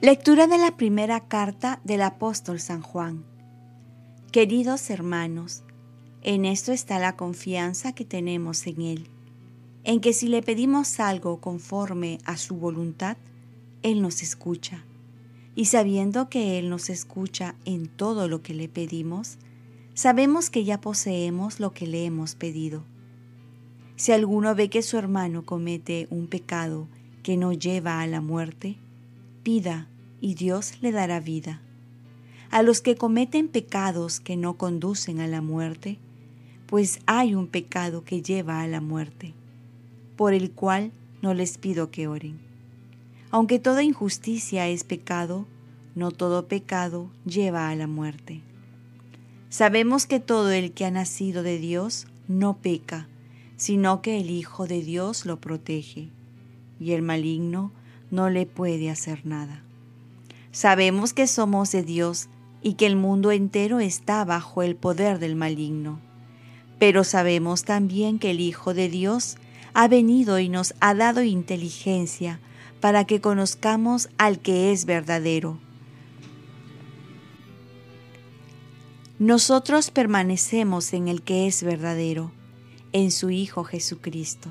Lectura de la primera carta del apóstol San Juan. Queridos hermanos, en esto está la confianza que tenemos en Él, en que si le pedimos algo conforme a su voluntad, Él nos escucha. Y sabiendo que Él nos escucha en todo lo que le pedimos, sabemos que ya poseemos lo que le hemos pedido. Si alguno ve que su hermano comete un pecado que no lleva a la muerte, pida y Dios le dará vida. A los que cometen pecados que no conducen a la muerte, pues hay un pecado que lleva a la muerte, por el cual no les pido que oren. Aunque toda injusticia es pecado, no todo pecado lleva a la muerte. Sabemos que todo el que ha nacido de Dios no peca, sino que el Hijo de Dios lo protege, y el maligno no le puede hacer nada. Sabemos que somos de Dios y que el mundo entero está bajo el poder del maligno. Pero sabemos también que el Hijo de Dios ha venido y nos ha dado inteligencia para que conozcamos al que es verdadero. Nosotros permanecemos en el que es verdadero, en su Hijo Jesucristo.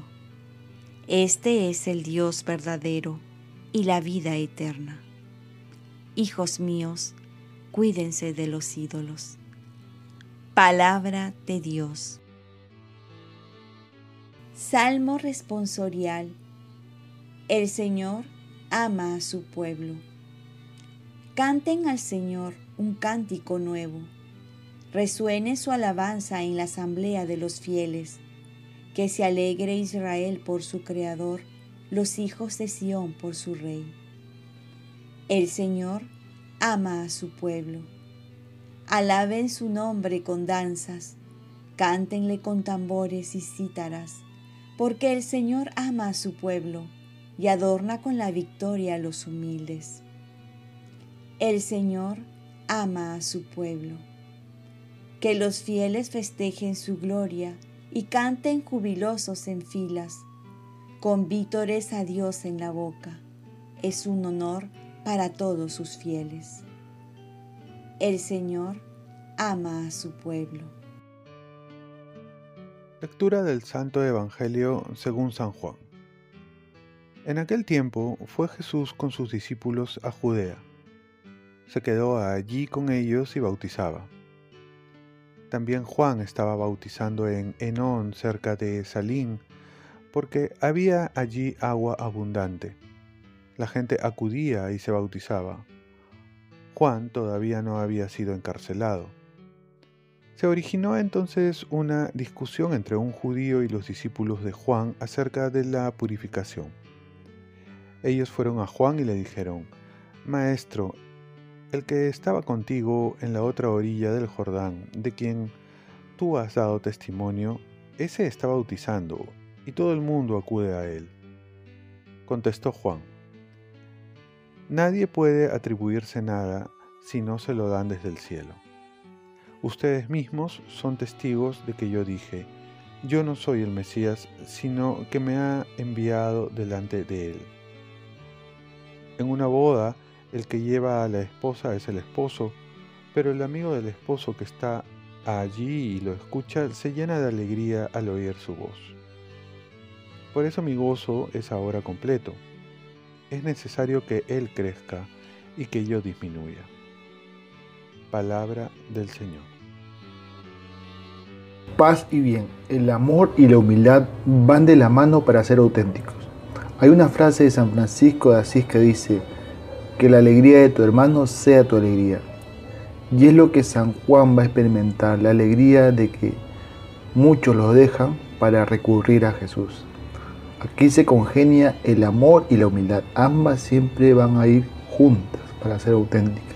Este es el Dios verdadero y la vida eterna. Hijos míos, cuídense de los ídolos. Palabra de Dios. Salmo responsorial. El Señor ama a su pueblo. Canten al Señor un cántico nuevo. Resuene su alabanza en la asamblea de los fieles. Que se alegre Israel por su Creador, los hijos de Sión por su Rey. El Señor ama a su pueblo. Alaben su nombre con danzas, cántenle con tambores y cítaras, porque el Señor ama a su pueblo y adorna con la victoria a los humildes. El Señor ama a su pueblo. Que los fieles festejen su gloria y canten jubilosos en filas, con vítores a Dios en la boca. Es un honor para todos sus fieles. El Señor ama a su pueblo. Lectura del Santo Evangelio según San Juan. En aquel tiempo fue Jesús con sus discípulos a Judea. Se quedó allí con ellos y bautizaba. También Juan estaba bautizando en Enón cerca de Salín, porque había allí agua abundante la gente acudía y se bautizaba. Juan todavía no había sido encarcelado. Se originó entonces una discusión entre un judío y los discípulos de Juan acerca de la purificación. Ellos fueron a Juan y le dijeron, Maestro, el que estaba contigo en la otra orilla del Jordán, de quien tú has dado testimonio, ese está bautizando, y todo el mundo acude a él. Contestó Juan, Nadie puede atribuirse nada si no se lo dan desde el cielo. Ustedes mismos son testigos de que yo dije, yo no soy el Mesías, sino que me ha enviado delante de él. En una boda, el que lleva a la esposa es el esposo, pero el amigo del esposo que está allí y lo escucha se llena de alegría al oír su voz. Por eso mi gozo es ahora completo es necesario que Él crezca y que yo disminuya. Palabra del Señor. Paz y bien, el amor y la humildad van de la mano para ser auténticos. Hay una frase de San Francisco de Asís que dice, que la alegría de tu hermano sea tu alegría. Y es lo que San Juan va a experimentar, la alegría de que muchos lo dejan para recurrir a Jesús. Aquí se congenia el amor y la humildad. Ambas siempre van a ir juntas para ser auténticas.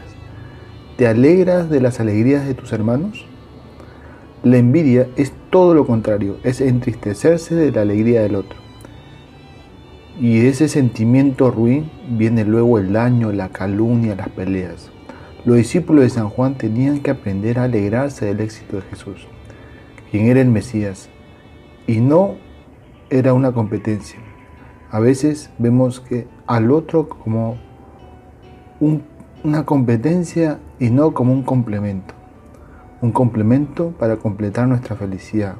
¿Te alegras de las alegrías de tus hermanos? La envidia es todo lo contrario, es entristecerse de la alegría del otro. Y de ese sentimiento ruin viene luego el daño, la calumnia, las peleas. Los discípulos de San Juan tenían que aprender a alegrarse del éxito de Jesús, quien era el Mesías, y no era una competencia. A veces vemos que al otro como una competencia y no como un complemento. Un complemento para completar nuestra felicidad.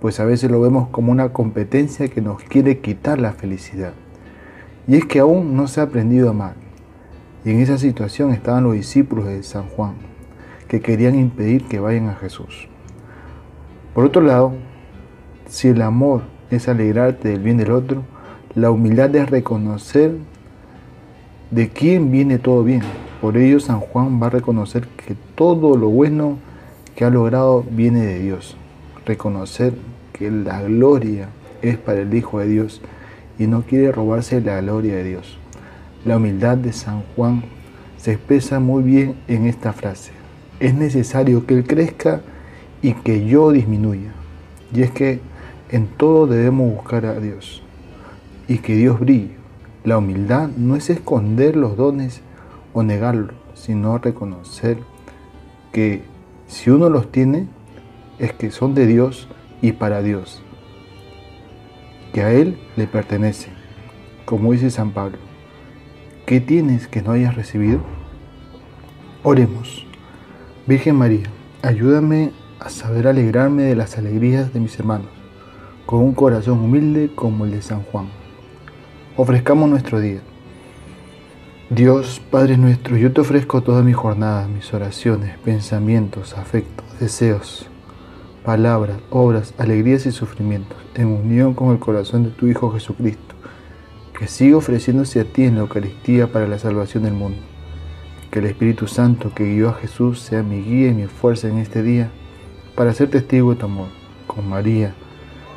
Pues a veces lo vemos como una competencia que nos quiere quitar la felicidad. Y es que aún no se ha aprendido a amar. Y en esa situación estaban los discípulos de San Juan, que querían impedir que vayan a Jesús. Por otro lado, si el amor es alegrarte del bien del otro, la humildad es reconocer de quién viene todo bien. Por ello San Juan va a reconocer que todo lo bueno que ha logrado viene de Dios. Reconocer que la gloria es para el Hijo de Dios y no quiere robarse la gloria de Dios. La humildad de San Juan se expresa muy bien en esta frase. Es necesario que Él crezca y que yo disminuya. Y es que en todo debemos buscar a Dios y que Dios brille. La humildad no es esconder los dones o negarlos, sino reconocer que si uno los tiene, es que son de Dios y para Dios, que a Él le pertenece. Como dice San Pablo, ¿qué tienes que no hayas recibido? Oremos. Virgen María, ayúdame a saber alegrarme de las alegrías de mis hermanos, con un corazón humilde como el de San Juan ofrezcamos nuestro día. Dios, Padre nuestro, yo te ofrezco toda mi jornada, mis oraciones, pensamientos, afectos, deseos, palabras, obras, alegrías y sufrimientos, en unión con el corazón de tu Hijo Jesucristo, que siga ofreciéndose a ti en la Eucaristía para la salvación del mundo. Que el Espíritu Santo que guió a Jesús sea mi guía y mi fuerza en este día para ser testigo de tu amor. Con María,